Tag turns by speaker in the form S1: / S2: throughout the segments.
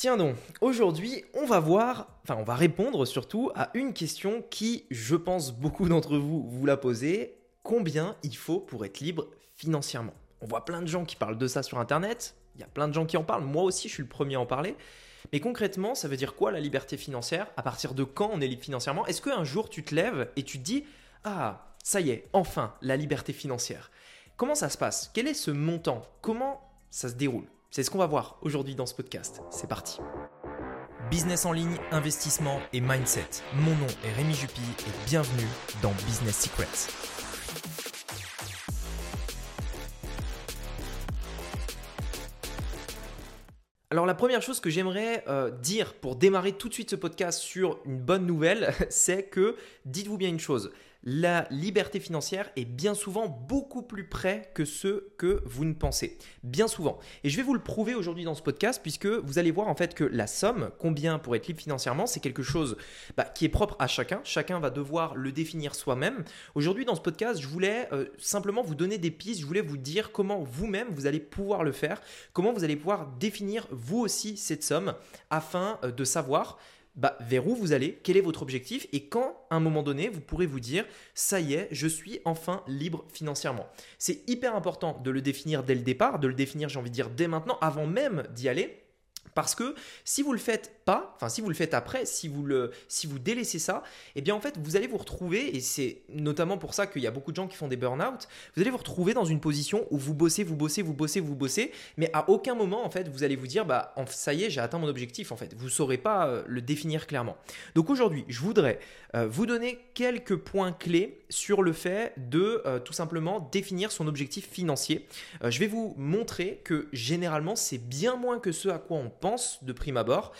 S1: Tiens donc, aujourd'hui, on va voir, enfin, on va répondre surtout à une question qui, je pense, beaucoup d'entre vous vous la posez. Combien il faut pour être libre financièrement? On voit plein de gens qui parlent de ça sur Internet. Il y a plein de gens qui en parlent. Moi aussi, je suis le premier à en parler. Mais concrètement, ça veut dire quoi la liberté financière? À partir de quand on est libre financièrement? Est-ce qu'un jour tu te lèves et tu te dis Ah, ça y est, enfin, la liberté financière Comment ça se passe? Quel est ce montant? Comment ça se déroule? C'est ce qu'on va voir aujourd'hui dans ce podcast. C'est parti. Business en ligne, investissement et mindset. Mon nom est Rémi Jupy et bienvenue dans Business Secrets. Alors la première chose que j'aimerais euh, dire pour démarrer tout de suite ce podcast sur une bonne nouvelle, c'est que dites-vous bien une chose, la liberté financière est bien souvent beaucoup plus près que ce que vous ne pensez. Bien souvent. Et je vais vous le prouver aujourd'hui dans ce podcast puisque vous allez voir en fait que la somme, combien pour être libre financièrement, c'est quelque chose bah, qui est propre à chacun. Chacun va devoir le définir soi-même. Aujourd'hui dans ce podcast, je voulais euh, simplement vous donner des pistes, je voulais vous dire comment vous-même vous allez pouvoir le faire, comment vous allez pouvoir définir vous aussi cette somme afin euh, de savoir bah, vers où vous allez, quel est votre objectif et quand, à un moment donné, vous pourrez vous dire, ça y est, je suis enfin libre financièrement. C'est hyper important de le définir dès le départ, de le définir, j'ai envie de dire, dès maintenant, avant même d'y aller. Parce que si vous le faites pas, enfin si vous le faites après, si vous, le, si vous délaissez ça, eh bien en fait vous allez vous retrouver, et c'est notamment pour ça qu'il y a beaucoup de gens qui font des burn-out, vous allez vous retrouver dans une position où vous bossez, vous bossez, vous bossez, vous bossez, mais à aucun moment en fait vous allez vous dire bah ça y est j'ai atteint mon objectif en fait. Vous saurez pas euh, le définir clairement. Donc aujourd'hui je voudrais euh, vous donner quelques points clés sur le fait de euh, tout simplement définir son objectif financier. je vais vous montrer que généralement c'est bien moins que ce à quoi on pense de prime abord.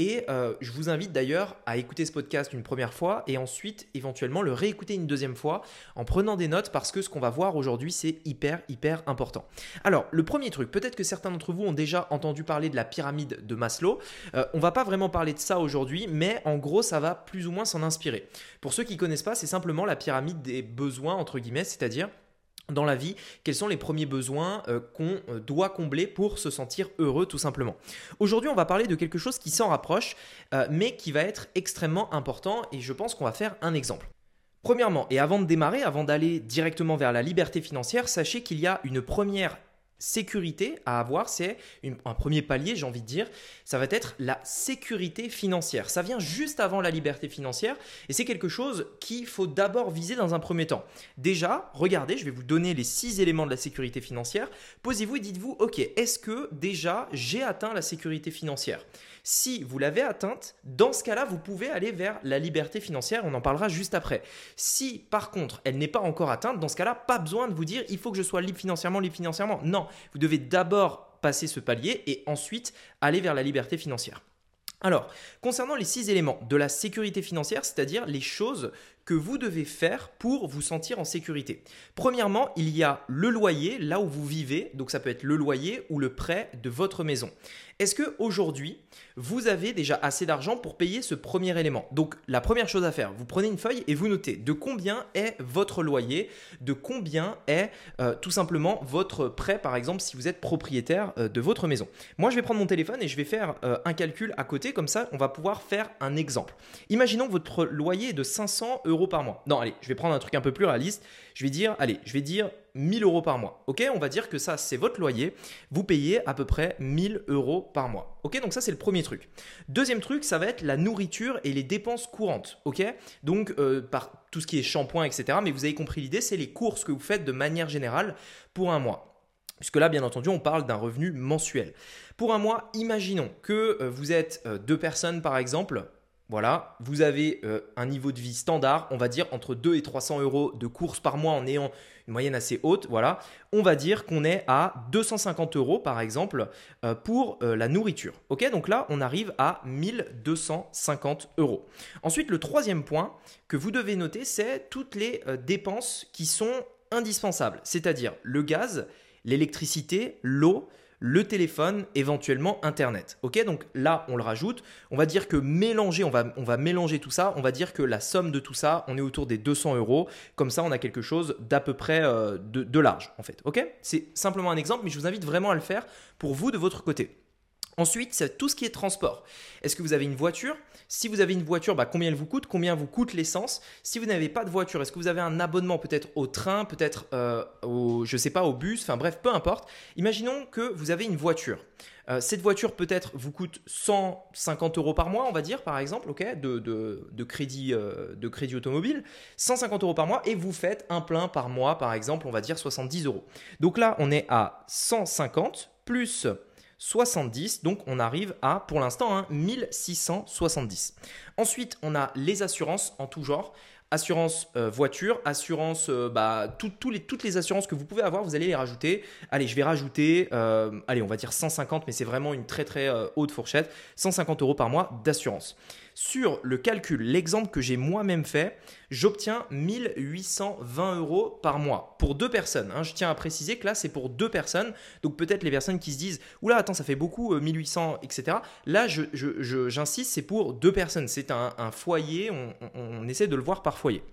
S1: Et euh, je vous invite d'ailleurs à écouter ce podcast une première fois et ensuite éventuellement le réécouter une deuxième fois en prenant des notes parce que ce qu'on va voir aujourd'hui c'est hyper hyper important. Alors le premier truc, peut-être que certains d'entre vous ont déjà entendu parler de la pyramide de Maslow. Euh, on va pas vraiment parler de ça aujourd'hui, mais en gros ça va plus ou moins s'en inspirer. Pour ceux qui connaissent pas, c'est simplement la pyramide des besoins entre guillemets, c'est-à-dire dans la vie, quels sont les premiers besoins euh, qu'on euh, doit combler pour se sentir heureux tout simplement. Aujourd'hui, on va parler de quelque chose qui s'en rapproche, euh, mais qui va être extrêmement important et je pense qu'on va faire un exemple. Premièrement, et avant de démarrer, avant d'aller directement vers la liberté financière, sachez qu'il y a une première sécurité à avoir, c'est un premier palier, j'ai envie de dire, ça va être la sécurité financière. Ça vient juste avant la liberté financière et c'est quelque chose qu'il faut d'abord viser dans un premier temps. Déjà, regardez, je vais vous donner les six éléments de la sécurité financière. Posez-vous et dites-vous, ok, est-ce que déjà j'ai atteint la sécurité financière? Si vous l'avez atteinte, dans ce cas-là, vous pouvez aller vers la liberté financière, on en parlera juste après. Si par contre, elle n'est pas encore atteinte, dans ce cas-là, pas besoin de vous dire il faut que je sois libre financièrement, libre financièrement. Non, vous devez d'abord passer ce palier et ensuite aller vers la liberté financière. Alors, concernant les six éléments de la sécurité financière, c'est-à-dire les choses que vous devez faire pour vous sentir en sécurité. Premièrement, il y a le loyer, là où vous vivez, donc ça peut être le loyer ou le prêt de votre maison. Est-ce que aujourd'hui, vous avez déjà assez d'argent pour payer ce premier élément? Donc la première chose à faire, vous prenez une feuille et vous notez de combien est votre loyer, de combien est euh, tout simplement votre prêt par exemple si vous êtes propriétaire euh, de votre maison. Moi je vais prendre mon téléphone et je vais faire euh, un calcul à côté, comme ça on va pouvoir faire un exemple. Imaginons que votre loyer est de 500 euros par mois. Non allez, je vais prendre un truc un peu plus réaliste. Je vais dire, allez, je vais dire 1000 euros par mois. Ok, on va dire que ça, c'est votre loyer. Vous payez à peu près 1000 euros par mois. Ok, donc ça, c'est le premier truc. Deuxième truc, ça va être la nourriture et les dépenses courantes. Ok, donc euh, par tout ce qui est shampoing, etc. Mais vous avez compris l'idée, c'est les courses que vous faites de manière générale pour un mois. Puisque là, bien entendu, on parle d'un revenu mensuel. Pour un mois, imaginons que euh, vous êtes euh, deux personnes, par exemple, voilà, vous avez euh, un niveau de vie standard, on va dire entre 2 et 300 euros de courses par mois en ayant une moyenne assez haute. Voilà, on va dire qu'on est à 250 euros par exemple euh, pour euh, la nourriture. Ok, donc là on arrive à 1250 euros. Ensuite, le troisième point que vous devez noter, c'est toutes les dépenses qui sont indispensables, c'est-à-dire le gaz, l'électricité, l'eau le téléphone, éventuellement Internet. Ok, donc là, on le rajoute. On va dire que mélanger, on va, mélanger tout ça. On va dire que la somme de tout ça, on est autour des 200 euros. Comme ça, on a quelque chose d'à peu près euh, de, large, en fait. Ok, c'est simplement un exemple, mais je vous invite vraiment à le faire pour vous de votre côté. Ensuite, tout ce qui est transport. Est-ce que vous avez une voiture? Si vous avez une voiture, bah, combien elle vous coûte? Combien vous coûte l'essence? Si vous n'avez pas de voiture, est-ce que vous avez un abonnement peut-être au train, peut-être euh, au, je sais pas, au bus? Enfin bref, peu importe. Imaginons que vous avez une voiture. Euh, cette voiture peut-être vous coûte 150 euros par mois, on va dire, par exemple, ok, de, crédit, euh, de crédit automobile, 150 euros par mois, et vous faites un plein par mois, par exemple, on va dire 70 euros. Donc là, on est à 150 plus 70. Donc on arrive à, pour l'instant, 1670. Hein, Ensuite, on a les assurances en tout genre. Assurance euh, voiture, assurance, euh, bah, les, toutes les assurances que vous pouvez avoir, vous allez les rajouter. Allez, je vais rajouter, euh, allez, on va dire 150, mais c'est vraiment une très très haute fourchette, 150 euros par mois d'assurance. Sur le calcul, l'exemple que j'ai moi-même fait, j'obtiens 1820 euros par mois pour deux personnes. Hein. Je tiens à préciser que là, c'est pour deux personnes. Donc peut-être les personnes qui se disent, oula, attends, ça fait beaucoup, 1800, euh, etc. Là, j'insiste, c'est pour deux personnes. C'est un, foyer, on, essaie de le voir par foyer.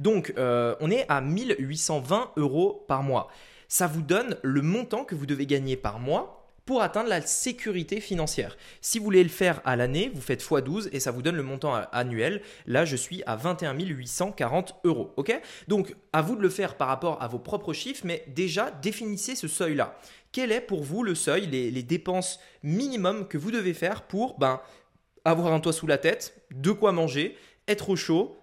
S1: Donc, euh, on est à 1820 euros par mois. Ça vous donne le montant que vous devez gagner par mois pour atteindre la sécurité financière. Si vous voulez le faire à l'année, vous faites x12 et ça vous donne le montant annuel. Là, je suis à 21 840 euros. Ok? Donc, à vous de le faire par rapport à vos propres chiffres, mais déjà, définissez ce seuil-là. Quel est pour vous le seuil, les, dépenses minimum que vous devez faire pour ben, avoir un toit sous la tête, de quoi manger, être au chaud,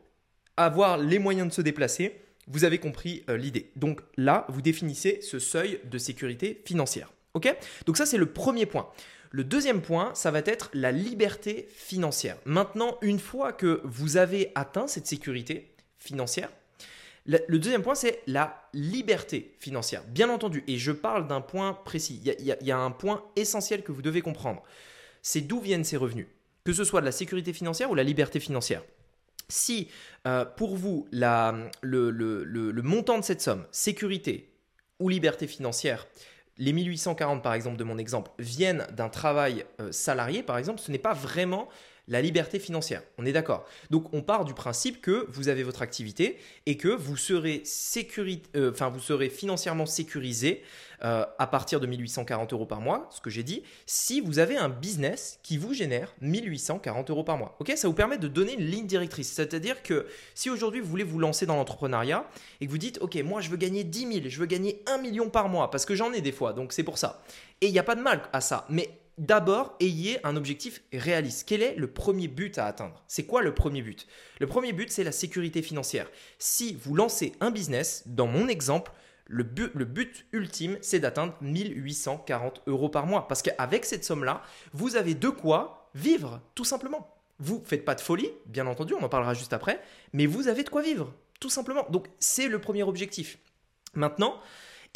S1: avoir les moyens de se déplacer? Vous avez compris euh, l'idée. Donc là, vous définissez ce seuil de sécurité financière. Donc ça, c'est le premier point. Le deuxième point, ça va être la liberté financière. Maintenant, une fois que vous avez atteint cette sécurité financière, le deuxième point, c'est la liberté financière. Bien entendu, et je parle d'un point précis. Il y, a, un point essentiel que vous devez comprendre. C'est d'où viennent ces revenus? Que ce soit de la sécurité financière ou la liberté financière. Si euh, pour vous, le, le montant de cette somme, sécurité ou liberté financière, les 1840 par exemple de mon exemple viennent d'un travail euh, salarié par exemple, ce n'est pas vraiment la liberté financière. On est d'accord. Donc on part du principe que vous avez votre activité et que vous serez, euh, financièrement sécurisé euh, à partir de 1840 euros par mois, ce que j'ai dit, si vous avez un business qui vous génère 1840 euros par mois. Ok, ça vous permet de donner une ligne directrice. C'est-à-dire que si aujourd'hui vous voulez vous lancer dans l'entrepreneuriat et que vous dites, ok, moi je veux gagner 10 000, je veux gagner 1 million par mois, parce que j'en ai des fois, donc c'est pour ça. Et il n'y a pas de mal à ça. Mais d'abord, ayez un objectif réaliste. Quel est le premier but à atteindre? C'est quoi le premier but? Le premier but, c'est la sécurité financière. Si vous lancez un business, dans mon exemple, le but, ultime, c'est d'atteindre 1840 euros par mois. Parce qu'avec cette somme-là, vous avez de quoi vivre, tout simplement. Vous ne faites pas de folie, bien entendu, on en parlera juste après, mais vous avez de quoi vivre, tout simplement. Donc c'est le premier objectif. Maintenant,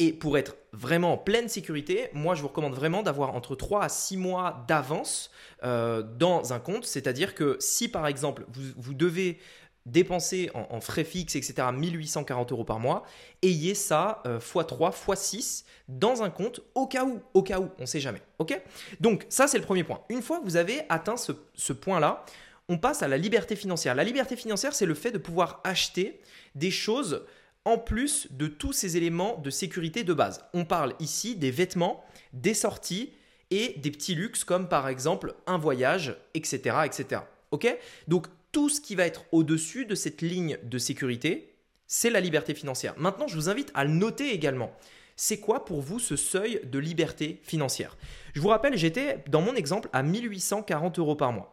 S1: et pour être vraiment en pleine sécurité, moi je vous recommande vraiment d'avoir entre 3 à 6 mois d'avance euh, dans un compte. C'est-à-dire que si par exemple vous devez dépenser en, frais fixes, etc., 1840 euros par mois, ayez ça x3, euh, x6 dans un compte au cas où, au cas où, on ne sait jamais. Donc ça c'est le premier point. Une fois que vous avez atteint ce point-là, on passe à la liberté financière. La liberté financière, c'est le fait de pouvoir acheter des choses en plus de tous ces éléments de sécurité de base. On parle ici des vêtements, des sorties et des petits luxes comme par exemple un voyage, etc. etc. Donc tout ce qui va être au-dessus de cette ligne de sécurité, c'est la liberté financière. Maintenant, je vous invite à le noter également. C'est quoi pour vous ce seuil de liberté financière? Je vous rappelle, j'étais dans mon exemple à 1840 euros par mois.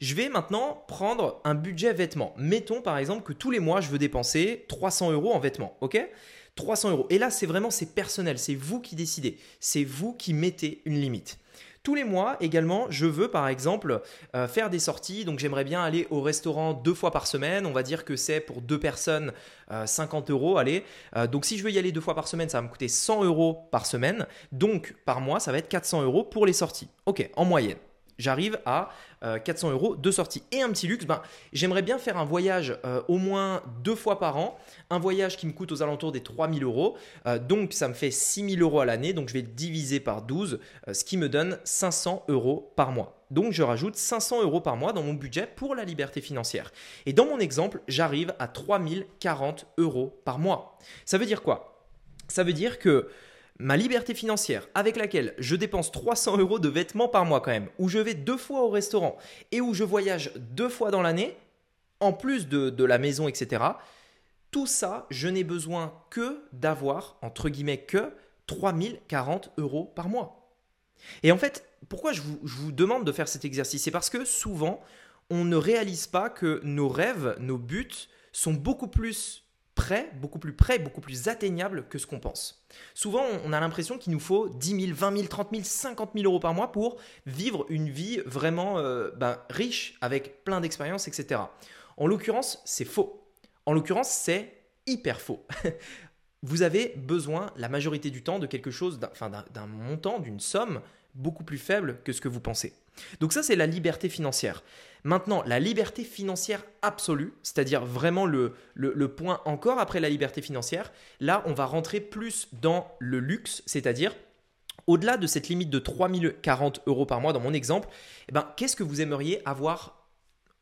S1: Je vais maintenant prendre un budget vêtements. Mettons par exemple que tous les mois, je veux dépenser 300 euros en vêtements. Ok? 300 euros. Et là, c'est vraiment c'est personnel. C'est vous qui décidez. C'est vous qui mettez une limite. Tous les mois également, je veux par exemple euh, faire des sorties. Donc j'aimerais bien aller au restaurant deux fois par semaine. On va dire que c'est pour deux personnes 50 euh, euros. Allez. Euh, donc si je veux y aller deux fois par semaine, ça va me coûter 100 euros par semaine. Donc par mois, ça va être 400 euros pour les sorties. Ok, en moyenne j'arrive à 400 euros de sortie. Et un petit luxe, ben, j'aimerais bien faire un voyage au moins deux fois par an un voyage qui me coûte aux alentours des 3000 euros. Euh, donc ça me fait 6000 euros à l'année. Donc je vais le diviser par 12, euh, ce qui me donne 500 euros par mois. Donc je rajoute 500 euros par mois dans mon budget pour la liberté financière. Et dans mon exemple, j'arrive à 3040 euros par mois. Ça veut dire quoi? Ça veut dire que ma liberté financière avec laquelle je dépense 300 euros de vêtements par mois quand même, où je vais deux fois au restaurant et où je voyage deux fois dans l'année, en plus de, de la maison, etc., tout ça, je n'ai besoin que d'avoir, entre guillemets, que 3040 euros par mois. Et en fait, pourquoi je vous, je vous demande de faire cet exercice? C'est parce que souvent, on ne réalise pas que nos rêves, nos buts sont beaucoup plus beaucoup plus près, beaucoup plus atteignables que ce qu'on pense. Souvent, on a l'impression qu'il nous faut 10 000, 20 000, 30 000, 50 000 euros par mois pour vivre une vie vraiment euh, ben, riche, avec plein d'expériences, etc. En l'occurrence, c'est faux. En l'occurrence, c'est hyper faux. Vous avez besoin, la majorité du temps, de quelque chose, d'un montant, d'une somme beaucoup plus faible que ce que vous pensez. Donc ça, c'est la liberté financière. Maintenant, la liberté financière absolue, c'est-à-dire vraiment le, point encore après la liberté financière, là, on va rentrer plus dans le luxe, c'est-à-dire au-delà de cette limite de 3040 euros par mois dans mon exemple, eh ben, qu'est-ce que vous aimeriez avoir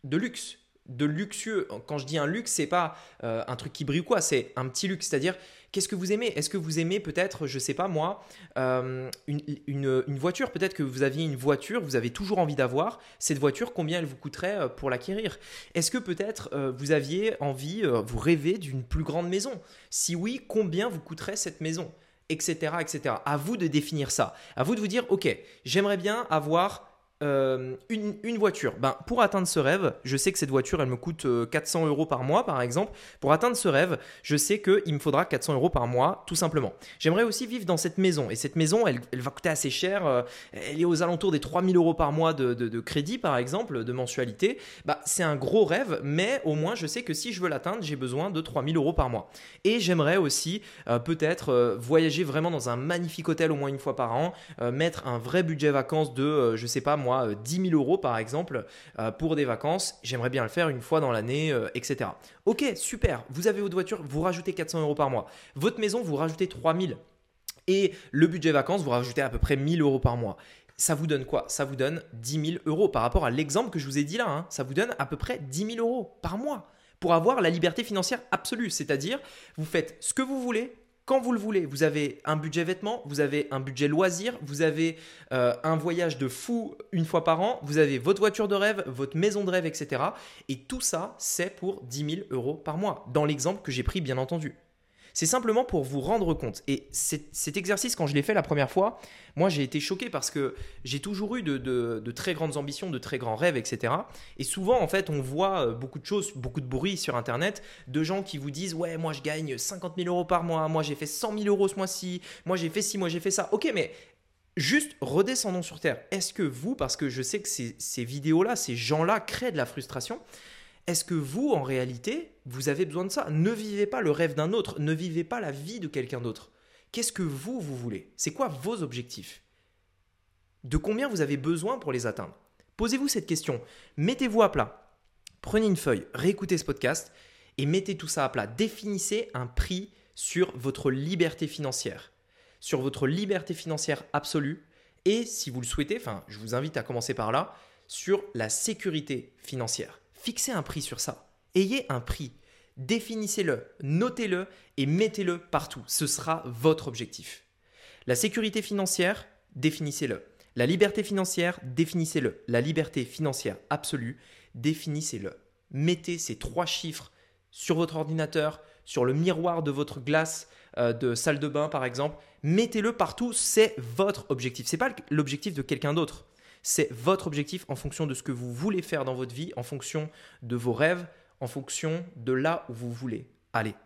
S1: de luxe? De luxueux. Quand je dis un luxe, c'est pas euh, un truc qui brille ou quoi, c'est un petit luxe. C'est-à-dire, qu'est-ce que vous aimez? Est-ce que vous aimez peut-être, je sais pas moi, euh, une, voiture? Peut-être que vous aviez une voiture, vous avez toujours envie d'avoir. Cette voiture, combien elle vous coûterait euh, pour l'acquérir? Est-ce que peut-être vous aviez envie, vous rêvez d'une plus grande maison? Si oui, combien vous coûterait cette maison? Etc., etc. À vous de définir ça. À vous de vous dire, ok, j'aimerais bien avoir euh, une, voiture. Ben, pour atteindre ce rêve, je sais que cette voiture, elle me coûte 400 euh, euros par mois, par exemple. Pour atteindre ce rêve, je sais qu'il me faudra 400 euros par mois, tout simplement. J'aimerais aussi vivre dans cette maison. Et cette maison, elle, va coûter assez cher. Euh, elle est aux alentours des 3000 euros par mois de, crédit, par exemple, de mensualité. Bah, c'est un gros rêve, mais au moins, je sais que si je veux l'atteindre, j'ai besoin de 3000 euros par mois. Et j'aimerais aussi peut-être voyager vraiment dans un magnifique hôtel au moins une fois par an, mettre un vrai budget vacances de, je sais pas, moi, 10 euh, 000 euros par exemple euh, pour des vacances, j'aimerais bien le faire une fois dans l'année, euh, etc. Ok, super, vous avez votre voiture, vous rajoutez 400 euros par mois. Votre maison, vous rajoutez 3 000. Et le budget vacances, vous rajoutez à peu près 1000 euros par mois. Ça vous donne quoi? Ça vous donne 10 000 euros par rapport à l'exemple que je vous ai dit là. Hein. Ça vous donne à peu près 10 000 euros par mois pour avoir la liberté financière absolue. C'est-à-dire, vous faites ce que vous voulez, quand vous le voulez. Vous avez un budget vêtements, vous avez un budget loisirs, vous avez euh, un voyage de fou une fois par an, vous avez votre voiture de rêve, votre maison de rêve, etc. Et tout ça, c'est pour 10 000 euros par mois, dans l'exemple que j'ai pris, bien entendu. C'est simplement pour vous rendre compte. Et cet exercice, quand je l'ai fait la première fois, moi j'ai été choqué parce que j'ai toujours eu de, très grandes ambitions, de très grands rêves, etc. Et souvent, en fait, on voit euh, beaucoup de choses, beaucoup de bruit sur Internet de gens qui vous disent Ouais, moi je gagne 50 000 euros par mois, moi j'ai fait 100 000 euros ce mois-ci, moi j'ai fait ci, moi j'ai fait ça. Ok, mais Juste redescendons sur Terre. Est-ce que vous, parce que je sais que ces, ces vidéos-là, ces gens-là créent de la frustration, est-ce que vous, en réalité, vous avez besoin de ça? Ne vivez pas le rêve d'un autre, ne vivez pas la vie de quelqu'un d'autre. Qu'est-ce que vous, vous voulez? C'est quoi vos objectifs? De combien vous avez besoin pour les atteindre? Posez-vous cette question, mettez-vous à plat, prenez une feuille, réécoutez ce podcast et mettez tout ça à plat. Définissez un prix sur votre liberté financière, sur votre liberté financière absolue. Et si vous le souhaitez, enfin je vous invite à commencer par là, sur la sécurité financière. Fixez un prix sur ça. Ayez un prix. Définissez-le, notez-le et mettez-le partout. Ce sera votre objectif. La sécurité financière, définissez-le. La liberté financière, définissez-le. La liberté financière absolue, définissez-le. Mettez ces trois chiffres sur votre ordinateur, sur le miroir de votre glace euh, de salle de bain par exemple. Mettez-le partout, c'est votre objectif. Ce n'est pas l'objectif de quelqu'un d'autre. C'est votre objectif en fonction de ce que vous voulez faire dans votre vie, en fonction de vos rêves, en fonction de là où vous voulez aller.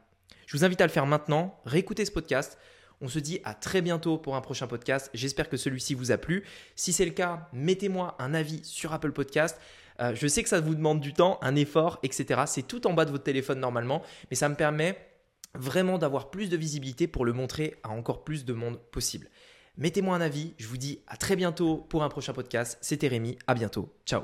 S1: Je vous invite à le faire maintenant. Réécoutez ce podcast. On se dit à très bientôt pour un prochain podcast. J'espère que celui-ci vous a plu. Si c'est le cas, mettez-moi un avis sur Apple Podcast. Euh, je sais que ça vous demande du temps, un effort, etc. C'est tout en bas de votre téléphone normalement, mais ça me permet vraiment d'avoir plus de visibilité pour le montrer à encore plus de monde possible. Mettez-moi un avis. Je vous dis à très bientôt pour un prochain podcast. C'était Rémi. À bientôt. Ciao.